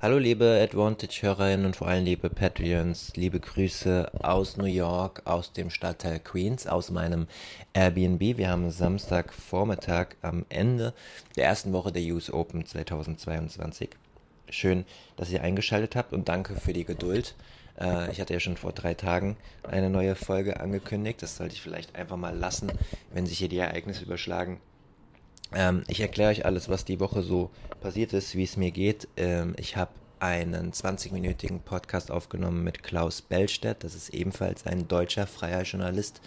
Hallo liebe Advantage-Hörerinnen und vor allem liebe Patreons, liebe Grüße aus New York, aus dem Stadtteil Queens, aus meinem Airbnb. Wir haben Samstagvormittag am Ende der ersten Woche der US Open 2022. Schön, dass ihr eingeschaltet habt und danke für die Geduld. Äh, ich hatte ja schon vor drei Tagen eine neue Folge angekündigt. Das sollte ich vielleicht einfach mal lassen, wenn sich hier die Ereignisse überschlagen ähm, ich erkläre euch alles, was die Woche so passiert ist, wie es mir geht. Ähm, ich habe einen 20-minütigen Podcast aufgenommen mit Klaus Bellstedt. Das ist ebenfalls ein deutscher freier Journalist,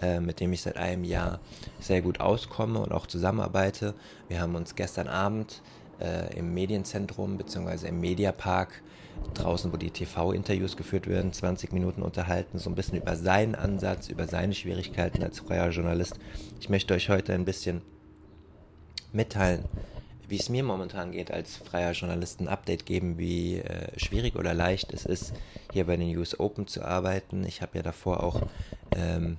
äh, mit dem ich seit einem Jahr sehr gut auskomme und auch zusammenarbeite. Wir haben uns gestern Abend äh, im Medienzentrum bzw. im Mediapark draußen, wo die TV-Interviews geführt werden, 20 Minuten unterhalten, so ein bisschen über seinen Ansatz, über seine Schwierigkeiten als freier Journalist. Ich möchte euch heute ein bisschen mitteilen, wie es mir momentan geht als freier Journalist, ein Update geben, wie äh, schwierig oder leicht es ist, hier bei den US Open zu arbeiten. Ich habe ja davor auch ähm,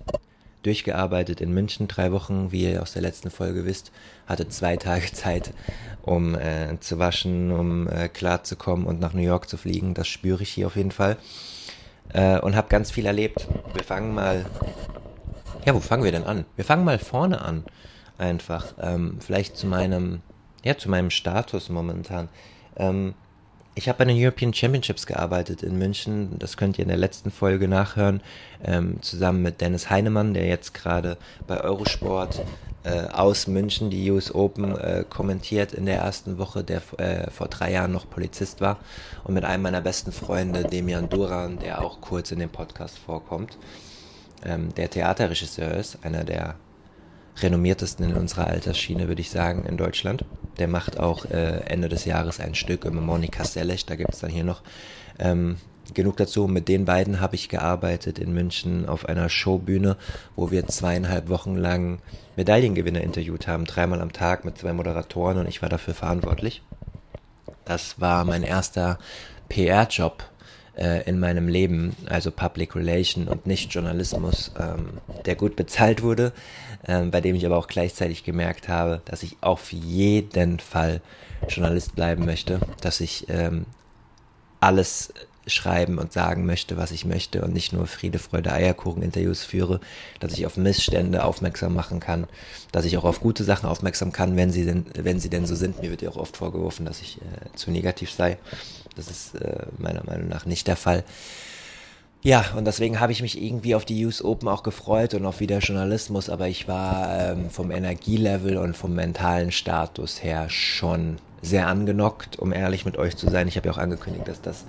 durchgearbeitet in München, drei Wochen, wie ihr aus der letzten Folge wisst, hatte zwei Tage Zeit, um äh, zu waschen, um äh, klarzukommen und nach New York zu fliegen. Das spüre ich hier auf jeden Fall. Äh, und habe ganz viel erlebt. Wir fangen mal. Ja, wo fangen wir denn an? Wir fangen mal vorne an einfach. Ähm, vielleicht zu meinem, ja, zu meinem Status momentan. Ähm, ich habe bei den European Championships gearbeitet in München. Das könnt ihr in der letzten Folge nachhören. Ähm, zusammen mit Dennis Heinemann, der jetzt gerade bei Eurosport äh, aus München die US Open äh, kommentiert in der ersten Woche, der äh, vor drei Jahren noch Polizist war. Und mit einem meiner besten Freunde, Demian Duran, der auch kurz in dem Podcast vorkommt. Ähm, der Theaterregisseur ist, einer der renommiertesten in unserer Altersschiene, würde ich sagen, in Deutschland. Der macht auch äh, Ende des Jahres ein Stück über Monika Seles, da gibt es dann hier noch ähm, genug dazu. Mit den beiden habe ich gearbeitet in München auf einer Showbühne, wo wir zweieinhalb Wochen lang Medaillengewinner interviewt haben, dreimal am Tag mit zwei Moderatoren und ich war dafür verantwortlich. Das war mein erster PR-Job äh, in meinem Leben, also Public Relation und nicht Journalismus, ähm, der gut bezahlt wurde, ähm, bei dem ich aber auch gleichzeitig gemerkt habe, dass ich auf jeden Fall Journalist bleiben möchte, dass ich ähm, alles schreiben und sagen möchte, was ich möchte und nicht nur Friede, Freude, Eierkuchen Interviews führe, dass ich auf Missstände aufmerksam machen kann, dass ich auch auf gute Sachen aufmerksam kann, wenn sie denn, wenn sie denn so sind. Mir wird ja auch oft vorgeworfen, dass ich äh, zu negativ sei. Das ist äh, meiner Meinung nach nicht der Fall. Ja, und deswegen habe ich mich irgendwie auf die US Open auch gefreut und auf wieder Journalismus, aber ich war ähm, vom Energielevel und vom mentalen Status her schon sehr angenockt, um ehrlich mit euch zu sein. Ich habe ja auch angekündigt, dass das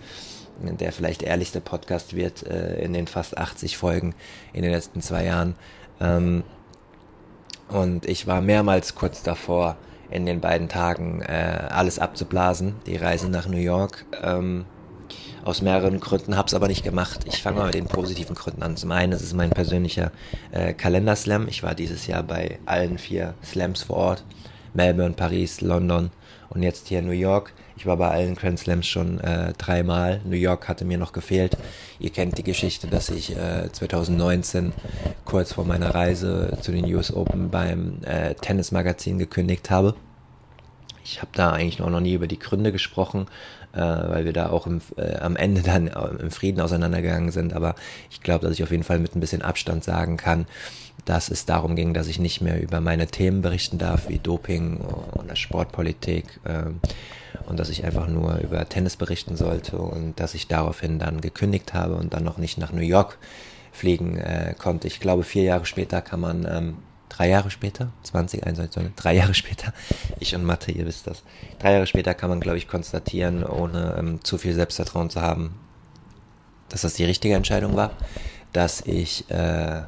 der vielleicht ehrlichste Podcast wird äh, in den fast 80 Folgen in den letzten zwei Jahren. Ähm, und ich war mehrmals kurz davor, in den beiden Tagen äh, alles abzublasen, die Reise nach New York. Ähm, aus mehreren Gründen, habe es aber nicht gemacht. Ich fange mal mit den positiven Gründen an. Zum einen, es ist mein persönlicher äh, Kalenderslam. Ich war dieses Jahr bei allen vier Slams vor Ort. Melbourne, Paris, London und jetzt hier New York. Ich war bei allen Grand Slams schon äh, dreimal. New York hatte mir noch gefehlt. Ihr kennt die Geschichte, dass ich äh, 2019 kurz vor meiner Reise zu den US Open beim äh, Tennismagazin gekündigt habe. Ich habe da eigentlich noch, noch nie über die Gründe gesprochen, äh, weil wir da auch im, äh, am Ende dann äh, im Frieden auseinandergegangen sind. Aber ich glaube, dass ich auf jeden Fall mit ein bisschen Abstand sagen kann, dass es darum ging, dass ich nicht mehr über meine Themen berichten darf, wie Doping und Sportpolitik. Äh, und dass ich einfach nur über Tennis berichten sollte und dass ich daraufhin dann gekündigt habe und dann noch nicht nach New York fliegen äh, konnte. Ich glaube, vier Jahre später kann man ähm, drei Jahre später, 2021, drei Jahre später, ich und Mathe, ihr wisst das, drei Jahre später kann man, glaube ich, konstatieren, ohne ähm, zu viel Selbstvertrauen zu haben, dass das die richtige Entscheidung war, dass ich äh,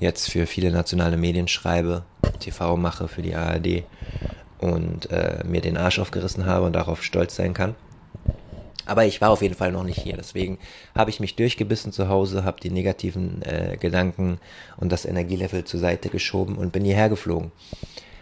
jetzt für viele nationale Medien schreibe, TV mache für die ARD und äh, mir den Arsch aufgerissen habe und darauf stolz sein kann. Aber ich war auf jeden Fall noch nicht hier. Deswegen habe ich mich durchgebissen zu Hause, habe die negativen äh, Gedanken und das Energielevel zur Seite geschoben und bin hierher geflogen.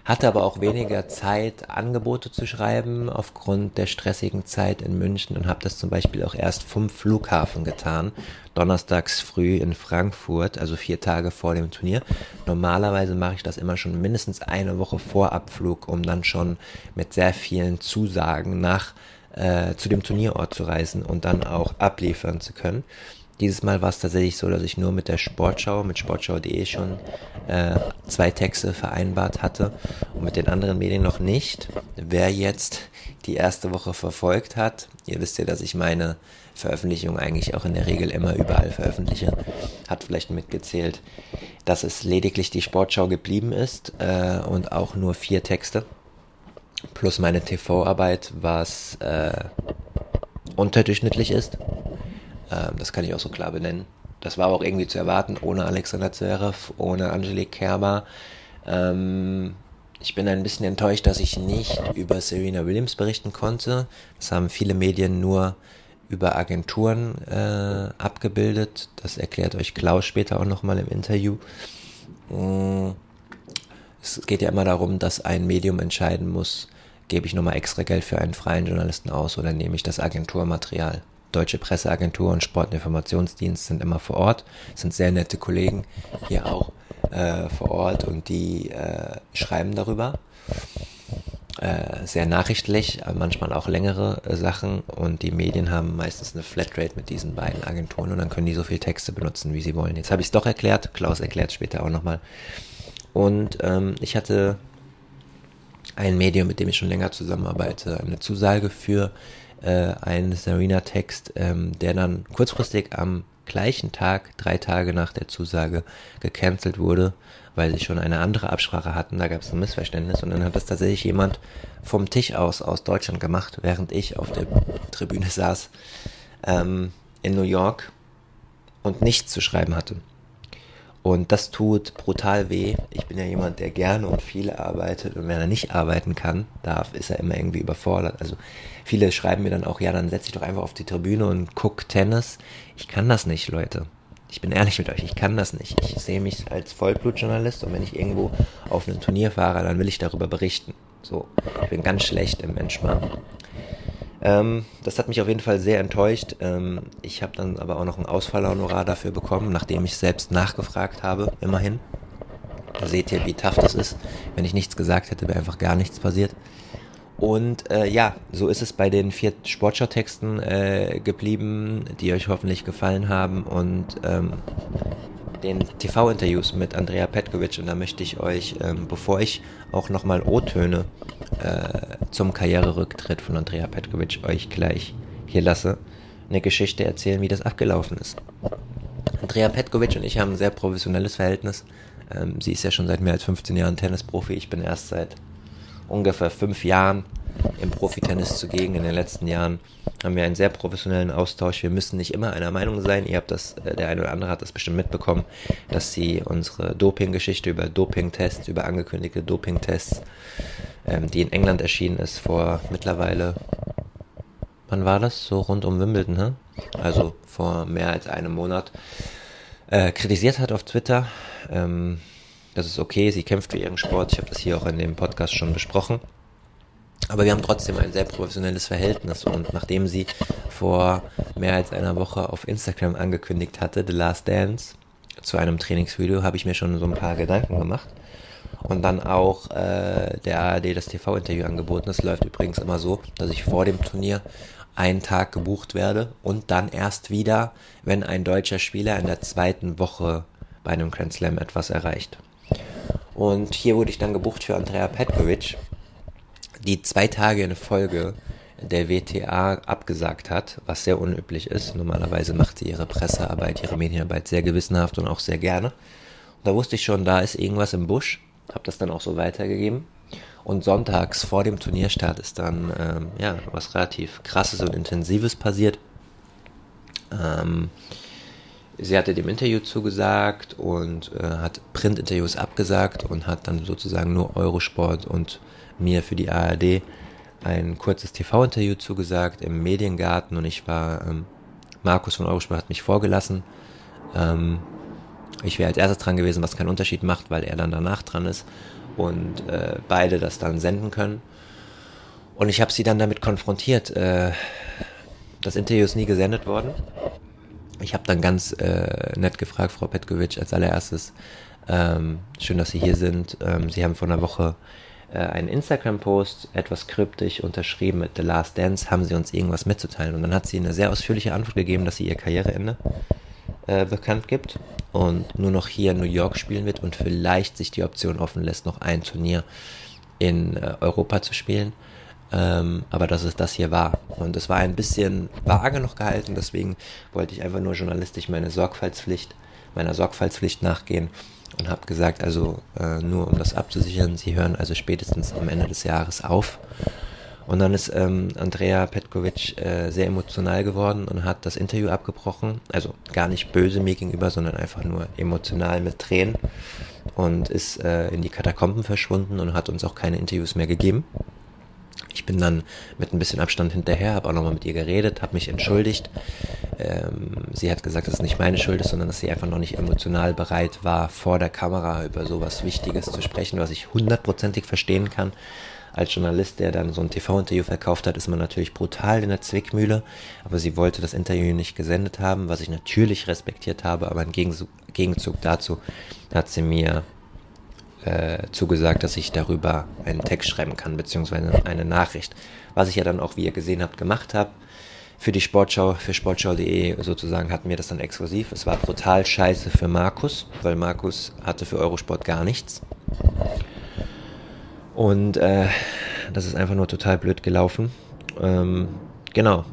Hatte aber auch weniger Zeit, Angebote zu schreiben aufgrund der stressigen Zeit in München und habe das zum Beispiel auch erst vom Flughafen getan. Donnerstags früh in Frankfurt, also vier Tage vor dem Turnier. Normalerweise mache ich das immer schon mindestens eine Woche vor Abflug, um dann schon mit sehr vielen Zusagen nach äh, zu dem Turnierort zu reisen und dann auch abliefern zu können. Dieses Mal war es tatsächlich so, dass ich nur mit der Sportschau, mit sportschau.de schon äh, zwei Texte vereinbart hatte und mit den anderen Medien noch nicht. Wer jetzt die erste Woche verfolgt hat, ihr wisst ja, dass ich meine Veröffentlichung eigentlich auch in der Regel immer überall veröffentliche, hat vielleicht mitgezählt, dass es lediglich die Sportschau geblieben ist äh, und auch nur vier Texte plus meine TV-Arbeit, was äh, unterdurchschnittlich ist. Ähm, das kann ich auch so klar benennen. Das war auch irgendwie zu erwarten, ohne Alexander Zverev, ohne Angelique Kerber. Ähm, ich bin ein bisschen enttäuscht, dass ich nicht über Serena Williams berichten konnte. Das haben viele Medien nur über Agenturen äh, abgebildet. Das erklärt euch Klaus später auch nochmal im Interview. Mm, es geht ja immer darum, dass ein Medium entscheiden muss, gebe ich nochmal extra Geld für einen freien Journalisten aus oder nehme ich das Agenturmaterial. Deutsche Presseagentur und Sportinformationsdienst sind immer vor Ort, sind sehr nette Kollegen hier auch äh, vor Ort und die äh, schreiben darüber. Äh, sehr nachrichtlich, manchmal auch längere äh, Sachen und die Medien haben meistens eine Flatrate mit diesen beiden Agenturen und dann können die so viel Texte benutzen, wie sie wollen. Jetzt habe ich es doch erklärt, Klaus erklärt später auch nochmal. Und ähm, ich hatte ein Medium, mit dem ich schon länger zusammenarbeite, eine Zusage für äh, einen Serena-Text, ähm, der dann kurzfristig am gleichen Tag, drei Tage nach der Zusage, gecancelt wurde, weil sie schon eine andere Absprache hatten. Da gab es ein Missverständnis und dann hat das tatsächlich jemand vom Tisch aus aus Deutschland gemacht, während ich auf der Tribüne saß ähm, in New York und nichts zu schreiben hatte. Und das tut brutal weh. Ich bin ja jemand, der gerne und viel arbeitet. Und wenn er nicht arbeiten kann, darf, ist er immer irgendwie überfordert. Also viele schreiben mir dann auch, ja, dann setz dich doch einfach auf die Tribüne und guck Tennis. Ich kann das nicht, Leute. Ich bin ehrlich mit euch, ich kann das nicht. Ich sehe mich als Vollblutjournalist und wenn ich irgendwo auf ein Turnier fahre, dann will ich darüber berichten. So, ich bin ganz schlecht im Entspannen. Ähm, das hat mich auf jeden Fall sehr enttäuscht. Ähm, ich habe dann aber auch noch ein Ausfallhonorar dafür bekommen, nachdem ich selbst nachgefragt habe, immerhin. Da seht ihr, wie tough das ist. Wenn ich nichts gesagt hätte, wäre einfach gar nichts passiert. Und äh, ja, so ist es bei den vier Sportschau-Texten äh, geblieben, die euch hoffentlich gefallen haben. Und ähm, den TV-Interviews mit Andrea Petkovic und da möchte ich euch, ähm, bevor ich auch nochmal O-Töne äh, zum Karriererücktritt von Andrea Petkovic euch gleich hier lasse, eine Geschichte erzählen, wie das abgelaufen ist. Andrea Petkovic und ich haben ein sehr professionelles Verhältnis. Ähm, sie ist ja schon seit mehr als 15 Jahren Tennisprofi. Ich bin erst seit ungefähr fünf Jahren im Profitennis zugegen. In den letzten Jahren haben wir einen sehr professionellen Austausch. Wir müssen nicht immer einer Meinung sein. Ihr habt das, äh, der eine oder andere hat das bestimmt mitbekommen, dass sie unsere Doping-Geschichte über Doping-Tests, über angekündigte Doping-Tests, ähm, die in England erschienen ist vor mittlerweile, wann war das? So rund um Wimbledon, ne? Also vor mehr als einem Monat, äh, kritisiert hat auf Twitter. Ähm, das ist okay, sie kämpft für ihren Sport. Ich habe das hier auch in dem Podcast schon besprochen. Aber wir haben trotzdem ein sehr professionelles Verhältnis und nachdem sie vor mehr als einer Woche auf Instagram angekündigt hatte, The Last Dance, zu einem Trainingsvideo, habe ich mir schon so ein paar Gedanken gemacht. Und dann auch äh, der ARD das TV-Interview angeboten. Es läuft übrigens immer so, dass ich vor dem Turnier einen Tag gebucht werde und dann erst wieder, wenn ein deutscher Spieler in der zweiten Woche bei einem Grand Slam etwas erreicht. Und hier wurde ich dann gebucht für Andrea Petkovic, die zwei Tage in Folge der WTA abgesagt hat, was sehr unüblich ist. Normalerweise macht sie ihre Pressearbeit, ihre Medienarbeit sehr gewissenhaft und auch sehr gerne. Und da wusste ich schon, da ist irgendwas im Busch, habe das dann auch so weitergegeben. Und sonntags vor dem Turnierstart ist dann ähm, ja was relativ krasses und intensives passiert. Ähm, sie hatte dem Interview zugesagt und äh, hat Printinterviews abgesagt und hat dann sozusagen nur Eurosport und mir für die ARD ein kurzes TV-Interview zugesagt im Mediengarten und ich war, ähm, Markus von Eurosport hat mich vorgelassen. Ähm, ich wäre als erstes dran gewesen, was keinen Unterschied macht, weil er dann danach dran ist und äh, beide das dann senden können. Und ich habe sie dann damit konfrontiert. Äh, das Interview ist nie gesendet worden. Ich habe dann ganz äh, nett gefragt, Frau Petkovic, als allererstes, ähm, schön, dass Sie hier sind. Ähm, Sie haben vor einer Woche äh, einen Instagram-Post, etwas kryptisch unterschrieben mit The Last Dance, haben Sie uns irgendwas mitzuteilen? Und dann hat sie eine sehr ausführliche Antwort gegeben, dass sie ihr Karriereende äh, bekannt gibt und nur noch hier in New York spielen wird und vielleicht sich die Option offen lässt, noch ein Turnier in äh, Europa zu spielen. Ähm, aber dass es das hier war. Und es war ein bisschen vage noch gehalten, deswegen wollte ich einfach nur journalistisch meine Sorgfaltspflicht, meiner Sorgfaltspflicht nachgehen und habe gesagt, also äh, nur um das abzusichern, sie hören also spätestens am Ende des Jahres auf. Und dann ist ähm, Andrea Petkovic äh, sehr emotional geworden und hat das Interview abgebrochen. Also gar nicht böse mir gegenüber, sondern einfach nur emotional mit Tränen. Und ist äh, in die Katakomben verschwunden und hat uns auch keine Interviews mehr gegeben. Ich bin dann mit ein bisschen Abstand hinterher, habe auch nochmal mit ihr geredet, habe mich entschuldigt. Ähm, sie hat gesagt, dass es nicht meine Schuld ist, sondern dass sie einfach noch nicht emotional bereit war, vor der Kamera über sowas Wichtiges zu sprechen, was ich hundertprozentig verstehen kann. Als Journalist, der dann so ein TV-Interview verkauft hat, ist man natürlich brutal in der Zwickmühle. Aber sie wollte das Interview nicht gesendet haben, was ich natürlich respektiert habe. Aber im Gegenzug dazu hat sie mir äh, zugesagt, dass ich darüber einen Text schreiben kann, beziehungsweise eine Nachricht. Was ich ja dann auch, wie ihr gesehen habt, gemacht habe. Für die Sportschau, für sportschau.de sozusagen hatten wir das dann exklusiv. Es war brutal scheiße für Markus, weil Markus hatte für Eurosport gar nichts. Und äh, das ist einfach nur total blöd gelaufen. Ähm, genau.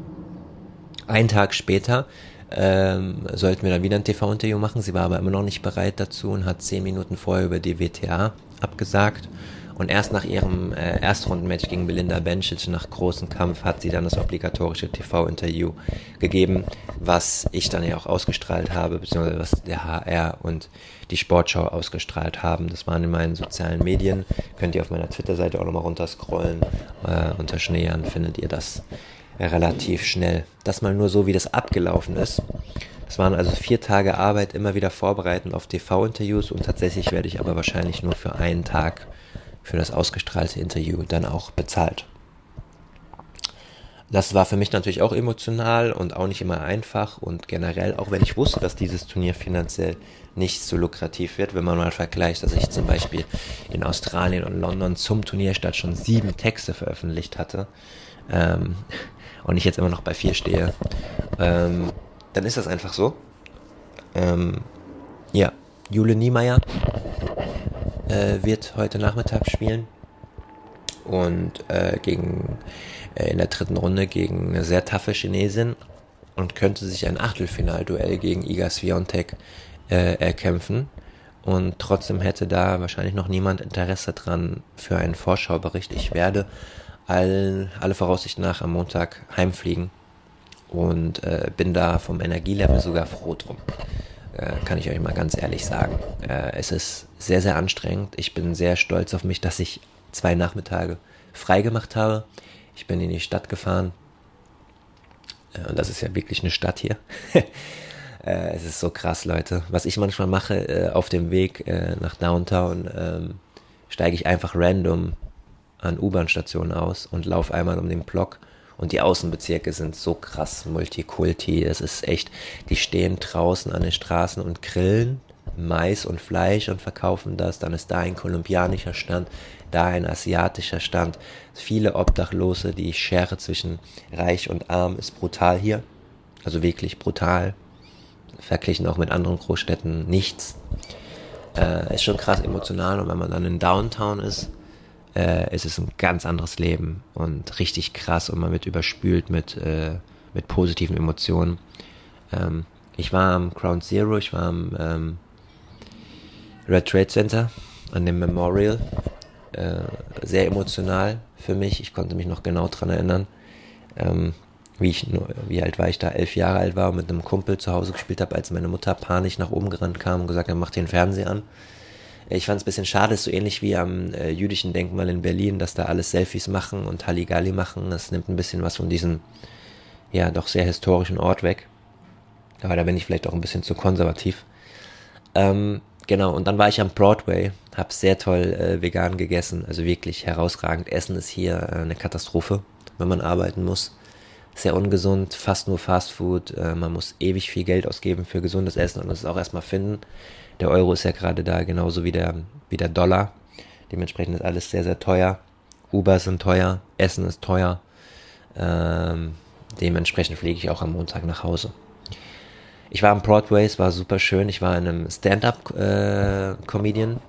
Ein Tag später ähm, sollten wir dann wieder ein TV-Interview machen. Sie war aber immer noch nicht bereit dazu und hat zehn Minuten vorher über die WTA abgesagt. Und erst nach ihrem äh, Erstrundenmatch gegen Belinda Bencic nach großem Kampf hat sie dann das obligatorische TV-Interview gegeben, was ich dann ja auch ausgestrahlt habe, beziehungsweise was der HR und die Sportschau ausgestrahlt haben. Das waren in meinen sozialen Medien. Könnt ihr auf meiner Twitter-Seite auch nochmal runterscrollen. Äh, unter Schneeern findet ihr das relativ schnell. Das mal nur so, wie das abgelaufen ist. Das waren also vier Tage Arbeit, immer wieder vorbereiten auf TV-Interviews und tatsächlich werde ich aber wahrscheinlich nur für einen Tag für das ausgestrahlte Interview dann auch bezahlt. Das war für mich natürlich auch emotional und auch nicht immer einfach und generell, auch wenn ich wusste, dass dieses Turnier finanziell nicht so lukrativ wird, wenn man mal vergleicht, dass ich zum Beispiel in Australien und London zum Turnierstart schon sieben Texte veröffentlicht hatte, ähm, und ich jetzt immer noch bei vier stehe, ähm, dann ist das einfach so. Ähm, ja, Jule Niemeyer äh, wird heute Nachmittag spielen und äh, gegen äh, in der dritten Runde gegen eine sehr taffe Chinesin und könnte sich ein Achtelfinalduell gegen Iga Swiatek äh, erkämpfen. Und trotzdem hätte da wahrscheinlich noch niemand Interesse dran für einen Vorschaubericht. Ich werde all, alle Voraussicht nach am Montag heimfliegen und äh, bin da vom Energielevel sogar froh drum. Äh, kann ich euch mal ganz ehrlich sagen. Äh, es ist sehr, sehr anstrengend. Ich bin sehr stolz auf mich, dass ich zwei Nachmittage frei gemacht habe. Ich bin in die Stadt gefahren. Äh, und das ist ja wirklich eine Stadt hier. Äh, es ist so krass, Leute. Was ich manchmal mache äh, auf dem Weg nach Downtown, ähm, steige ich einfach random an U-Bahn-Stationen aus und laufe einmal um den Block. Und die Außenbezirke sind so krass Multikulti. Es ist echt, die stehen draußen an den Straßen und grillen Mais und Fleisch und verkaufen das. Dann ist da ein kolumbianischer Stand, da ein asiatischer Stand. Viele Obdachlose, die Schere zwischen Reich und Arm ist brutal hier. Also wirklich brutal. Verglichen auch mit anderen Großstädten nichts. Äh, ist schon krass emotional und wenn man dann in Downtown ist, äh, es ist ein ganz anderes Leben und richtig krass und man wird überspült mit, äh, mit positiven Emotionen. Ähm, ich war am Ground Zero, ich war am ähm, Red Trade Center, an dem Memorial. Äh, sehr emotional für mich. Ich konnte mich noch genau dran erinnern, ähm, wie ich wie alt war ich da, elf Jahre alt war und mit einem Kumpel zu Hause gespielt habe, als meine Mutter panisch nach oben gerannt kam und gesagt hat, mach den Fernseher an. Ich fand es ein bisschen schade, ist so ähnlich wie am äh, jüdischen Denkmal in Berlin, dass da alles Selfies machen und Halligalli machen. Das nimmt ein bisschen was von diesem, ja, doch sehr historischen Ort weg. Aber da bin ich vielleicht auch ein bisschen zu konservativ. Ähm, genau, und dann war ich am Broadway, habe sehr toll äh, vegan gegessen, also wirklich herausragend. Essen ist hier äh, eine Katastrophe, wenn man arbeiten muss. Sehr ungesund, fast nur Fast Food. Äh, man muss ewig viel Geld ausgeben für gesundes Essen und das auch erstmal finden. Der Euro ist ja gerade da genauso wie der, wie der Dollar. Dementsprechend ist alles sehr, sehr teuer. Uber sind teuer, Essen ist teuer. Ähm, dementsprechend fliege ich auch am Montag nach Hause. Ich war am Broadway, es war super schön. Ich war in einem Stand-up-Comedian,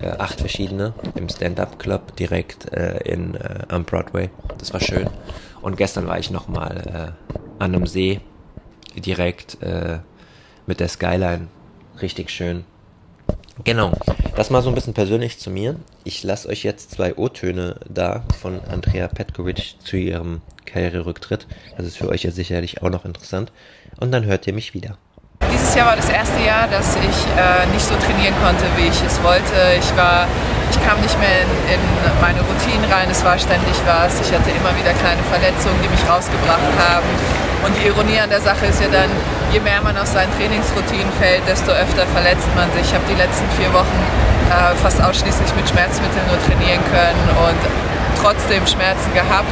äh, äh, acht verschiedene, im Stand-up-Club direkt äh, in, äh, am Broadway. Das war schön. Und gestern war ich nochmal äh, an einem See, direkt äh, mit der Skyline richtig schön. Genau, das mal so ein bisschen persönlich zu mir. Ich lasse euch jetzt zwei O-Töne da von Andrea Petkovic zu ihrem Karriererücktritt. Das ist für euch ja sicherlich auch noch interessant. Und dann hört ihr mich wieder. Dieses Jahr war das erste Jahr, dass ich äh, nicht so trainieren konnte, wie ich es wollte. Ich war, ich kam nicht mehr in, in meine Routinen rein. Es war ständig was. Ich hatte immer wieder kleine Verletzungen, die mich rausgebracht haben. Und die Ironie an der Sache ist ja dann, je mehr man aus seinen Trainingsroutinen fällt, desto öfter verletzt man sich. Ich habe die letzten vier Wochen äh, fast ausschließlich mit Schmerzmitteln nur trainieren können und trotzdem Schmerzen gehabt.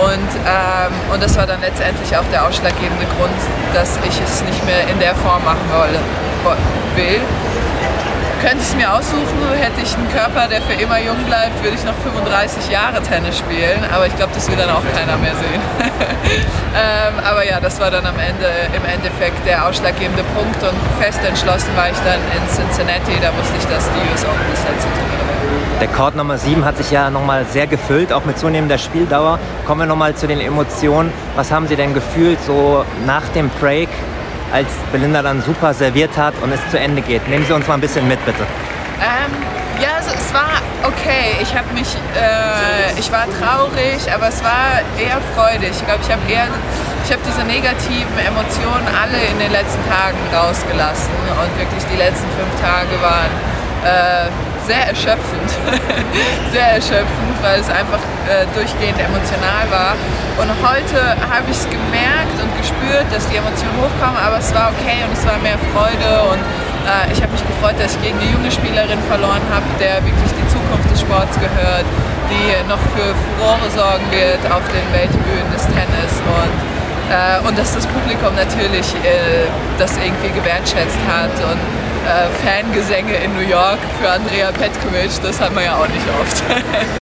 Und, ähm, und das war dann letztendlich auch der ausschlaggebende Grund, dass ich es nicht mehr in der Form machen wolle, will könnte es mir aussuchen, hätte ich einen Körper, der für immer jung bleibt, würde ich noch 35 Jahre Tennis spielen. Aber ich glaube, das will dann auch keiner mehr sehen. ähm, aber ja, das war dann am Ende im Endeffekt der ausschlaggebende Punkt und fest entschlossen war ich dann in Cincinnati. Da wusste ich, dass die US Open das letzte Turnier der Court Nummer 7 hat sich ja nochmal sehr gefüllt, auch mit zunehmender Spieldauer. Kommen wir nochmal zu den Emotionen. Was haben Sie denn gefühlt so nach dem Break? Als Belinda dann super serviert hat und es zu Ende geht. Nehmen Sie uns mal ein bisschen mit, bitte. Ähm, ja, also es war okay. Ich habe mich, äh, ich war traurig, aber es war eher freudig. Ich glaube, ich habe eher, ich habe diese negativen Emotionen alle in den letzten Tagen rausgelassen und wirklich die letzten fünf Tage waren äh, sehr erschöpfend. sehr erschöpfend, weil es einfach äh, durchgehend emotional war. Und heute habe ich es gemerkt und gespürt, dass die Emotionen hochkommen, aber es war okay und es war mehr Freude. Und äh, ich habe mich gefreut, dass ich gegen eine junge Spielerin verloren habe, der wirklich die Zukunft des Sports gehört, die noch für Furore sorgen wird auf den Weltbühnen des Tennis. Und äh, und dass das Publikum natürlich äh, das irgendwie gewertschätzt hat. Und äh, Fangesänge in New York für Andrea Petkovic, das hat man ja auch nicht oft.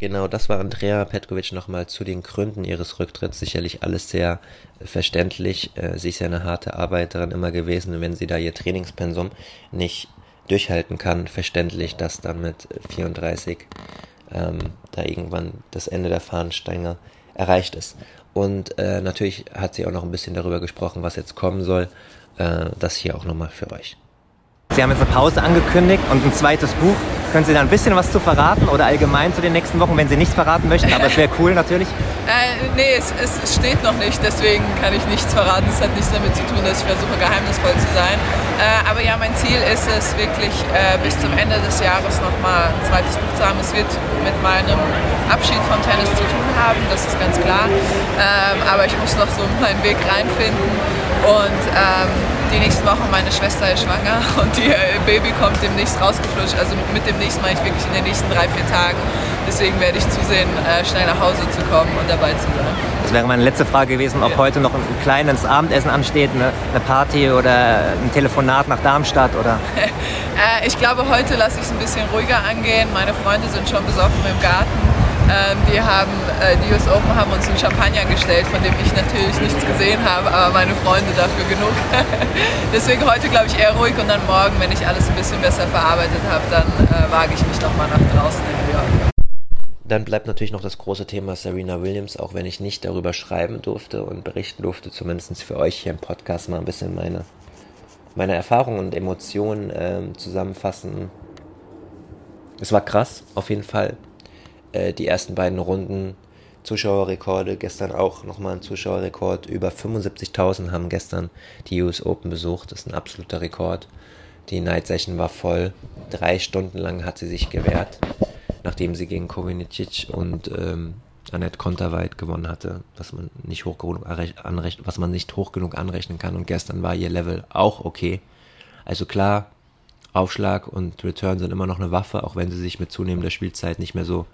Genau, das war Andrea Petkovic nochmal zu den Gründen ihres Rücktritts. Sicherlich alles sehr verständlich. Äh, sie ist ja eine harte Arbeiterin immer gewesen und wenn sie da ihr Trainingspensum nicht durchhalten kann, verständlich, dass dann mit 34 ähm, da irgendwann das Ende der Fahnensteine erreicht ist. Und äh, natürlich hat sie auch noch ein bisschen darüber gesprochen, was jetzt kommen soll. Äh, das hier auch nochmal für euch. Sie haben jetzt eine Pause angekündigt und ein zweites Buch. Können Sie da ein bisschen was zu verraten oder allgemein zu den nächsten Wochen, wenn Sie nichts verraten möchten? Aber es wäre cool natürlich. Äh, nee, es, es, steht noch nicht, deswegen kann ich nichts verraten. Es hat nichts damit zu tun, dass ich versuche, geheimnisvoll zu sein. Äh, aber ja, mein Ziel ist es wirklich äh, bis zum Ende des Jahres nochmal ein zweites Buch zu haben. Es wird mit meinem Abschied vom Tennis zu tun haben, das ist ganz klar. Ähm, aber ich muss noch so meinen Weg reinfinden und ähm, die nächsten Wochen, meine Schwester ist schwanger und ihr Baby kommt demnächst rausgeflutscht. Also mit demnächst meine ich wirklich in den nächsten drei, vier Tagen. Deswegen werde ich zusehen, äh, schnell nach Hause zu kommen und dabei zu sein. Das wäre meine letzte Frage gewesen, ob ja. heute noch ein kleines Abendessen ansteht, eine, eine Party oder ein Telefonat nach Darmstadt oder? Äh, ich glaube, heute lasse ich es ein bisschen ruhiger angehen. Meine Freunde sind schon besoffen im Garten. Ähm, die, haben, äh, die US Open haben uns einen Champagner gestellt, von dem ich natürlich nichts gesehen habe, aber meine Freunde dafür genug. Deswegen heute glaube ich eher ruhig und dann morgen, wenn ich alles ein bisschen besser verarbeitet habe, dann äh, wage ich mich nochmal nach draußen in New York. Dann bleibt natürlich noch das große Thema Serena Williams, auch wenn ich nicht darüber schreiben durfte und berichten durfte, zumindest für euch hier im Podcast mal ein bisschen meine, meine Erfahrungen und Emotionen äh, zusammenfassen. Es war krass, auf jeden Fall äh, die ersten beiden Runden Zuschauerrekorde, gestern auch nochmal ein Zuschauerrekord. Über 75.000 haben gestern die US Open besucht. Das ist ein absoluter Rekord. Die Night Session war voll. Drei Stunden lang hat sie sich gewehrt, nachdem sie gegen Kovinicic und ähm, Annette Konterweit gewonnen hatte, was man nicht hoch genug anrechnen, was man nicht hoch genug anrechnen kann. Und gestern war ihr Level auch okay. Also klar, Aufschlag und Return sind immer noch eine Waffe, auch wenn sie sich mit zunehmender Spielzeit nicht mehr so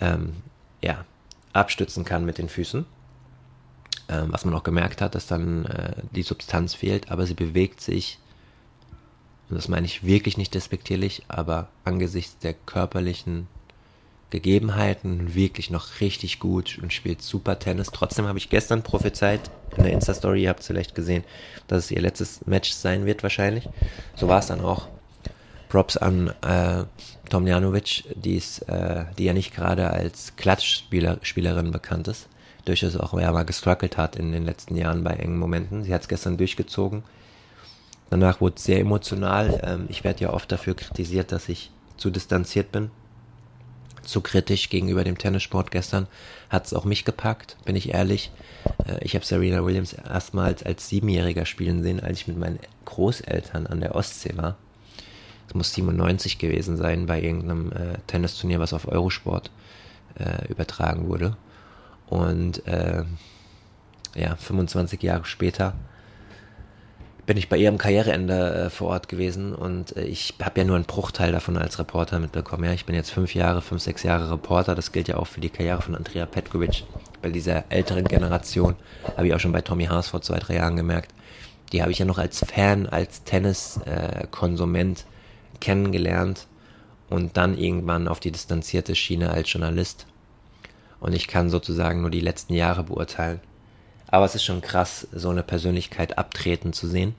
ähm, ja, abstützen kann mit den Füßen. Ähm, was man auch gemerkt hat, dass dann äh, die Substanz fehlt, aber sie bewegt sich, und das meine ich wirklich nicht despektierlich, aber angesichts der körperlichen Gegebenheiten wirklich noch richtig gut und spielt super Tennis. Trotzdem habe ich gestern prophezeit in der Insta-Story, ihr habt es vielleicht gesehen, dass es ihr letztes Match sein wird wahrscheinlich. So war es dann auch. Props an äh, Tomljanovic, die, ist, äh, die ja nicht gerade als Klatschspielerin bekannt ist. Durchaus auch ja, mal gestruggelt hat in den letzten Jahren bei engen Momenten. Sie hat es gestern durchgezogen. Danach wurde es sehr emotional. Ähm, ich werde ja oft dafür kritisiert, dass ich zu distanziert bin zu kritisch gegenüber dem Tennissport gestern. Hat es auch mich gepackt, bin ich ehrlich. Äh, ich habe Serena Williams erstmals als Siebenjähriger spielen sehen, als ich mit meinen Großeltern an der Ostsee war. Es muss 97 gewesen sein bei irgendeinem äh, Tennisturnier, was auf Eurosport äh, übertragen wurde. Und äh, ja, 25 Jahre später bin ich bei ihrem Karriereende äh, vor Ort gewesen und äh, ich habe ja nur einen Bruchteil davon als Reporter mitbekommen. Ja, ich bin jetzt fünf Jahre, fünf, sechs Jahre Reporter. Das gilt ja auch für die Karriere von Andrea Petkovic. Bei dieser älteren Generation habe ich auch schon bei Tommy Haas vor zwei, drei Jahren gemerkt. Die habe ich ja noch als Fan, als Tenniskonsument äh, kennengelernt und dann irgendwann auf die distanzierte Schiene als Journalist. Und ich kann sozusagen nur die letzten Jahre beurteilen. Aber es ist schon krass, so eine Persönlichkeit abtreten zu sehen.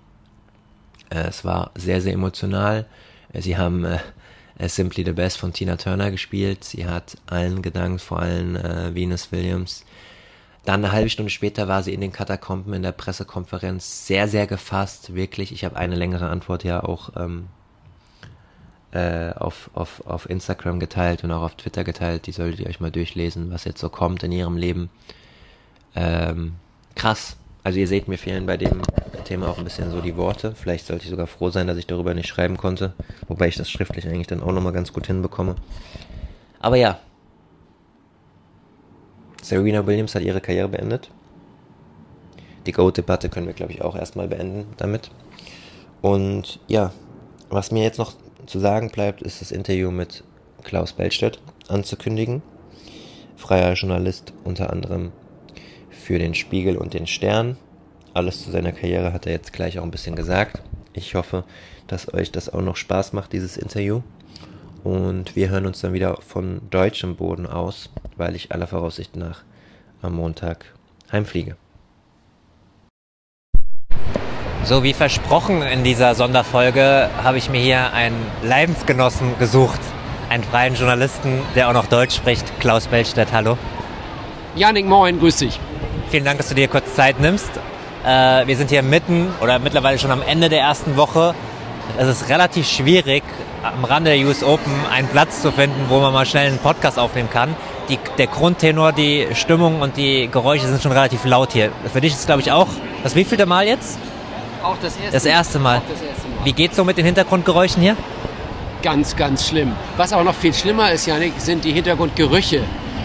Äh, es war sehr, sehr emotional. Äh, sie haben äh, Simply the Best von Tina Turner gespielt. Sie hat allen gedankt, vor allem äh, Venus Williams. Dann eine halbe Stunde später war sie in den Katakomben in der Pressekonferenz sehr, sehr gefasst, wirklich. Ich habe eine längere Antwort ja auch ähm, äh, auf, auf, auf Instagram geteilt und auch auf Twitter geteilt. Die solltet ihr euch mal durchlesen, was jetzt so kommt in ihrem Leben. Ähm, krass. Also ihr seht, mir fehlen bei dem Thema auch ein bisschen so die Worte. Vielleicht sollte ich sogar froh sein, dass ich darüber nicht schreiben konnte. Wobei ich das schriftlich eigentlich dann auch nochmal ganz gut hinbekomme. Aber ja. Serena Williams hat ihre Karriere beendet. Die Goat-Debatte können wir, glaube ich, auch erstmal beenden damit. Und ja, was mir jetzt noch zu sagen bleibt, ist das Interview mit Klaus Bellstedt anzukündigen. Freier Journalist unter anderem für den Spiegel und den Stern. Alles zu seiner Karriere hat er jetzt gleich auch ein bisschen gesagt. Ich hoffe, dass euch das auch noch Spaß macht, dieses Interview. Und wir hören uns dann wieder von deutschem Boden aus, weil ich aller Voraussicht nach am Montag heimfliege. So wie versprochen in dieser Sonderfolge habe ich mir hier einen Leidensgenossen gesucht. Einen freien Journalisten, der auch noch Deutsch spricht. Klaus Bellstedt, hallo. Janik, moin, grüß dich. Vielen Dank, dass du dir kurz Zeit nimmst. Äh, wir sind hier mitten oder mittlerweile schon am Ende der ersten Woche. Es ist relativ schwierig, am Rande der US Open einen Platz zu finden, wo man mal schnell einen Podcast aufnehmen kann. Die, der Grundtenor, die Stimmung und die Geräusche sind schon relativ laut hier. Für dich ist es, glaube ich, auch das wievielte Mal jetzt? Auch das erste, das erste Mal. Das erste Mal. Wie geht's so mit den Hintergrundgeräuschen hier? Ganz, ganz schlimm. Was auch noch viel schlimmer ist, Janik, sind die Hintergrundgerüche.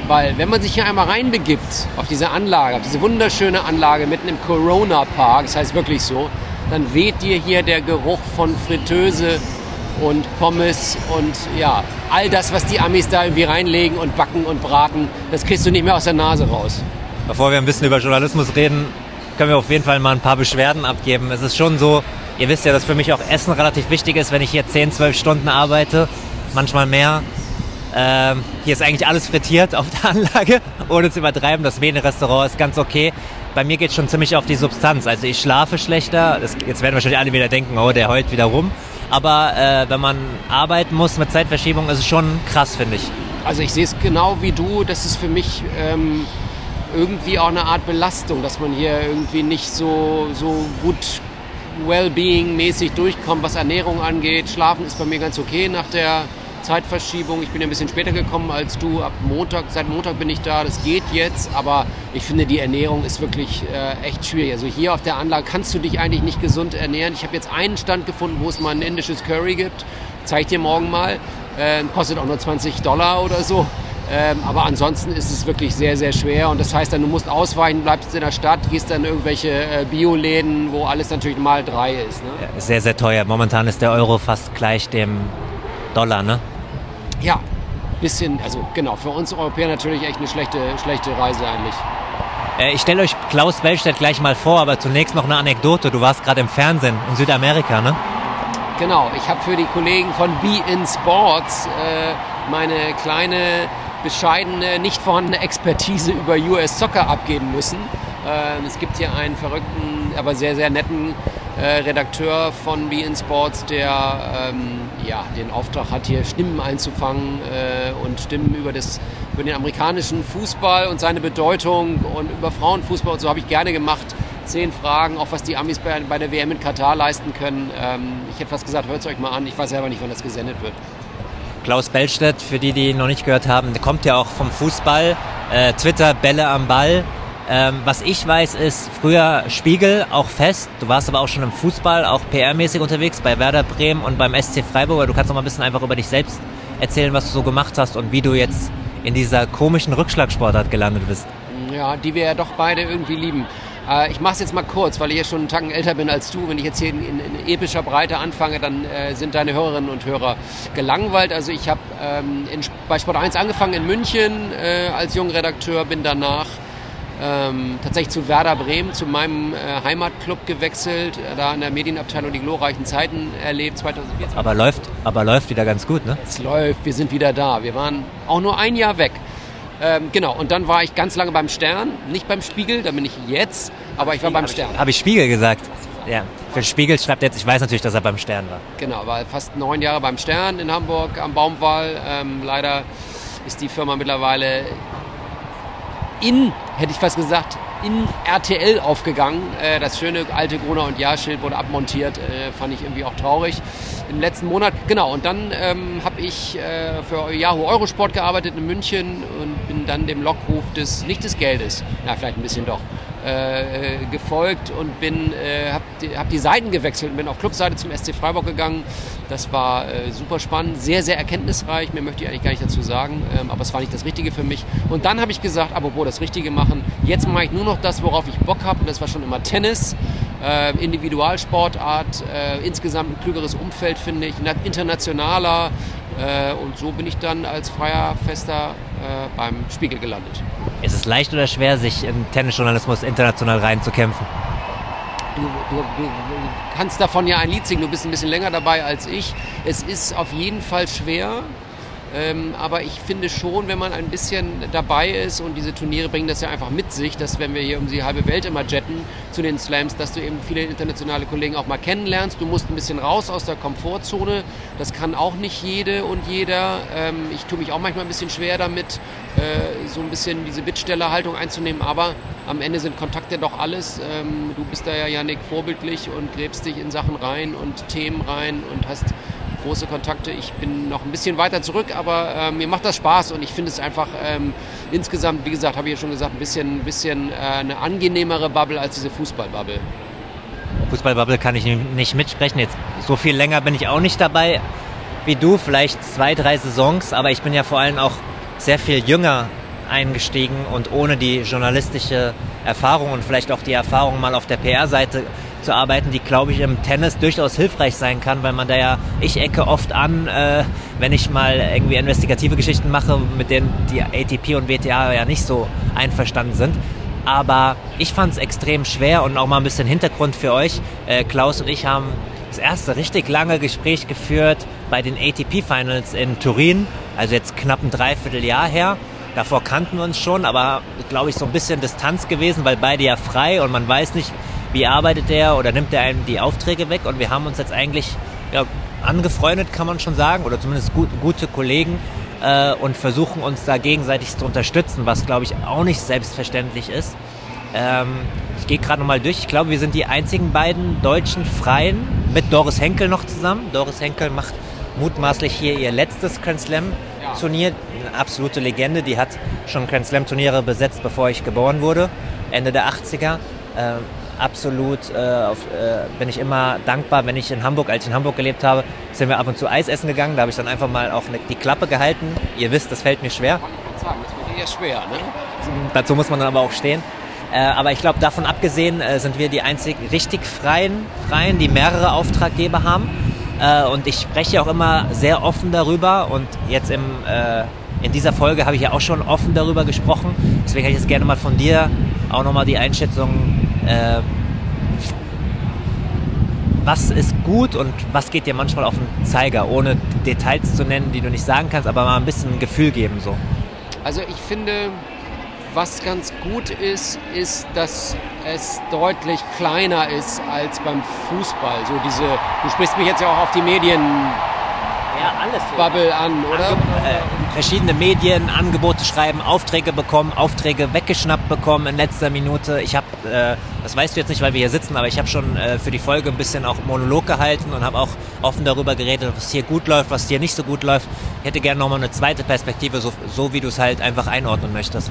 Weil wenn man sich hier einmal reinbegibt auf diese Anlage, auf diese wunderschöne Anlage mitten im Corona Park, das heißt wirklich so, dann weht dir hier der Geruch von Fritteuse und Pommes und ja, all das, was die Amis da irgendwie reinlegen und backen und braten, das kriegst du nicht mehr aus der Nase raus. Bevor wir ein bisschen über Journalismus reden, können wir auf jeden Fall mal ein paar Beschwerden abgeben. Es ist schon so, ihr wisst ja, dass für mich auch Essen relativ wichtig ist, wenn ich hier 10, 12 Stunden arbeite, manchmal mehr. Ähm, hier ist eigentlich alles frittiert auf der Anlage, ohne zu übertreiben. Das Vene-Restaurant ist ganz okay. Bei mir geht es schon ziemlich auf die Substanz. Also ich schlafe schlechter. Das, jetzt werden wahrscheinlich alle wieder denken, oh, der heult wieder rum. Aber äh, wenn man arbeiten muss mit Zeitverschiebung, ist es schon krass, finde ich. Also ich sehe es genau wie du. Das ist für mich ähm, irgendwie auch eine Art Belastung, dass man hier irgendwie nicht so, so gut Wellbeing-mäßig durchkommt, was Ernährung angeht. Schlafen ist bei mir ganz okay nach der Zeitverschiebung. Ich bin ja ein bisschen später gekommen als du. Ab Montag, seit Montag bin ich da. Das geht jetzt, aber ich finde, die Ernährung ist wirklich äh, echt schwierig. Also hier auf der Anlage kannst du dich eigentlich nicht gesund ernähren. Ich habe jetzt einen Stand gefunden, wo es mal ein indisches Curry gibt. Zeig dir morgen mal. Äh, kostet auch nur 20 Dollar oder so. Ähm, aber ansonsten ist es wirklich sehr, sehr schwer. Und das heißt dann, du musst ausweichen, bleibst in der Stadt, gehst dann in irgendwelche äh, Bioläden, wo alles natürlich mal drei ist. Ne? Ja, sehr, sehr teuer. Momentan ist der Euro fast gleich dem Dollar, ne? Ja, bisschen, also genau, für uns Europäer natürlich echt eine schlechte, schlechte Reise eigentlich. Äh, ich stelle euch Klaus Wellstedt gleich mal vor, aber zunächst noch eine Anekdote. Du warst gerade im Fernsehen in Südamerika, ne? Genau, ich habe für die Kollegen von Be in Sports äh, meine kleine, bescheidene, nicht vorhandene Expertise über US Soccer abgeben müssen. Äh, es gibt hier einen verrückten, aber sehr, sehr netten äh, Redakteur von Be in Sports, der ähm, ja, den Auftrag hat, hier Stimmen einzufangen äh, und Stimmen über, das, über den amerikanischen Fußball und seine Bedeutung und über Frauenfußball und so habe ich gerne gemacht. Zehn Fragen, auch was die Amis bei, bei der WM in Katar leisten können. Ähm, ich hätte fast gesagt, hört es euch mal an. Ich weiß selber nicht, wann das gesendet wird. Klaus Bellstedt, für die, die ihn noch nicht gehört haben, der kommt ja auch vom Fußball. Äh, Twitter, Bälle am Ball. Ähm, was ich weiß, ist früher Spiegel, auch fest. Du warst aber auch schon im Fußball, auch PR-mäßig unterwegs bei Werder Bremen und beim SC Freiburg. Du kannst noch mal ein bisschen einfach über dich selbst erzählen, was du so gemacht hast und wie du jetzt in dieser komischen Rückschlagsportart gelandet bist. Ja, die wir ja doch beide irgendwie lieben. Äh, ich mache es jetzt mal kurz, weil ich ja schon einen Tacken älter bin als du. Wenn ich jetzt hier in, in, in epischer Breite anfange, dann äh, sind deine Hörerinnen und Hörer gelangweilt. Also ich habe ähm, bei Sport 1 angefangen in München äh, als junger Redakteur, bin danach ähm, tatsächlich zu Werder Bremen, zu meinem äh, Heimatclub gewechselt, äh, da in der Medienabteilung die glorreichen Zeiten erlebt 2014. Aber läuft, aber läuft wieder ganz gut, ne? Es läuft, wir sind wieder da. Wir waren auch nur ein Jahr weg. Ähm, genau, und dann war ich ganz lange beim Stern, nicht beim Spiegel, da bin ich jetzt, aber ich war beim Stern. Habe ich Spiegel gesagt? Ja, für Spiegel schreibt jetzt, ich weiß natürlich, dass er beim Stern war. Genau, war fast neun Jahre beim Stern in Hamburg am Baumwall. Ähm, leider ist die Firma mittlerweile in, hätte ich fast gesagt, in RTL aufgegangen. Äh, das schöne alte Gruner und Jahr-Schild wurde abmontiert, äh, fand ich irgendwie auch traurig. Im letzten Monat, genau, und dann ähm, habe ich äh, für Yahoo Eurosport gearbeitet in München und bin dann dem Lockruf des, nicht des Geldes, na vielleicht ein bisschen doch, äh, gefolgt und bin, äh, habe hab die Seiten gewechselt und bin auf Clubseite zum SC Freiburg gegangen. Das war äh, super spannend, sehr, sehr erkenntnisreich. Mehr möchte ich eigentlich gar nicht dazu sagen, ähm, aber es war nicht das Richtige für mich. Und dann habe ich gesagt, apropos das Richtige machen, jetzt mache ich nur noch das, worauf ich Bock habe. Und das war schon immer Tennis, äh, Individualsportart, äh, insgesamt ein klügeres Umfeld, finde ich, internationaler. Äh, und so bin ich dann als freier Fester äh, beim Spiegel gelandet. Ist es leicht oder schwer, sich in Tennisjournalismus international reinzukämpfen? Du, du, du, kannst davon ja ein Lied singen, du bist ein bisschen länger dabei als ich. Es ist auf jeden Fall schwer, ähm, aber ich finde schon, wenn man ein bisschen dabei ist und diese Turniere bringen das ja einfach mit sich, dass wenn wir hier um die halbe Welt immer jetten zu den Slams, dass du eben viele internationale Kollegen auch mal kennenlernst. Du musst ein bisschen raus aus der Komfortzone. Das kann auch nicht jede und jeder. Ähm, ich tue mich auch manchmal ein bisschen schwer damit, äh, so ein bisschen diese Bittstellerhaltung einzunehmen, aber am Ende sind Kontakte doch alles. Ähm, du bist da ja, Janik, vorbildlich und gräbst dich in Sachen rein und Themen rein und hast große Kontakte. Ich bin noch ein bisschen weiter zurück, aber äh, mir macht das Spaß und ich finde es einfach ähm, insgesamt, wie gesagt, habe ich ja schon gesagt, ein bisschen, bisschen äh, eine angenehmere Bubble als diese Fußballbubble. Fußballbubble kann ich nicht mitsprechen. Jetzt so viel länger bin ich auch nicht dabei wie du, vielleicht zwei, drei Saisons, aber ich bin ja vor allem auch sehr viel jünger eingestiegen und ohne die journalistische Erfahrung und vielleicht auch die Erfahrung mal auf der PR-Seite zu arbeiten, die, glaube ich, im Tennis durchaus hilfreich sein kann, weil man da ja, ich ecke oft an, äh, wenn ich mal irgendwie investigative Geschichten mache, mit denen die ATP und WTA ja nicht so einverstanden sind. Aber ich fand es extrem schwer und auch mal ein bisschen Hintergrund für euch. Äh, Klaus und ich haben das erste richtig lange Gespräch geführt bei den ATP Finals in Turin, also jetzt knapp ein Dreivierteljahr her. Davor kannten wir uns schon, aber glaube ich so ein bisschen Distanz gewesen, weil beide ja frei und man weiß nicht, wie arbeitet der oder nimmt er einem die Aufträge weg? Und wir haben uns jetzt eigentlich ja, angefreundet, kann man schon sagen, oder zumindest gut, gute Kollegen äh, und versuchen uns da gegenseitig zu unterstützen, was glaube ich auch nicht selbstverständlich ist. Ähm, ich gehe gerade nochmal durch. Ich glaube, wir sind die einzigen beiden deutschen Freien mit Doris Henkel noch zusammen. Doris Henkel macht mutmaßlich hier ihr letztes Grand Slam Turnier. Eine absolute Legende, die hat schon Grand Slam Turniere besetzt, bevor ich geboren wurde, Ende der 80er. Äh, absolut äh, auf, äh, bin ich immer dankbar, wenn ich in Hamburg, als ich in Hamburg gelebt habe, sind wir ab und zu Eis essen gegangen. Da habe ich dann einfach mal auch ne, die Klappe gehalten. Ihr wisst, das fällt mir schwer. Das wird eher schwer, ne? Dazu muss man dann aber auch stehen. Äh, aber ich glaube, davon abgesehen äh, sind wir die einzig richtig Freien, Freien, die mehrere Auftraggeber haben. Äh, und ich spreche auch immer sehr offen darüber. Und jetzt im, äh, in dieser Folge habe ich ja auch schon offen darüber gesprochen. Deswegen hätte ich jetzt gerne mal von dir auch nochmal die Einschätzung, äh, was ist gut und was geht dir manchmal auf den Zeiger, ohne Details zu nennen, die du nicht sagen kannst, aber mal ein bisschen ein Gefühl geben so. Also ich finde, was ganz gut ist, ist, dass es deutlich kleiner ist als beim Fußball. So diese, du sprichst mich jetzt ja auch auf die Medien Ja, alles. Bubble an, oder? Äh, verschiedene Medien Angebote schreiben, Aufträge bekommen, Aufträge weggeschnappt bekommen in letzter Minute. Ich habe, äh, das weißt du jetzt nicht, weil wir hier sitzen, aber ich habe schon äh, für die Folge ein bisschen auch Monolog gehalten und habe auch offen darüber geredet, was hier gut läuft, was hier nicht so gut läuft. Ich hätte gerne nochmal eine zweite Perspektive, so, so wie du es halt einfach einordnen möchtest.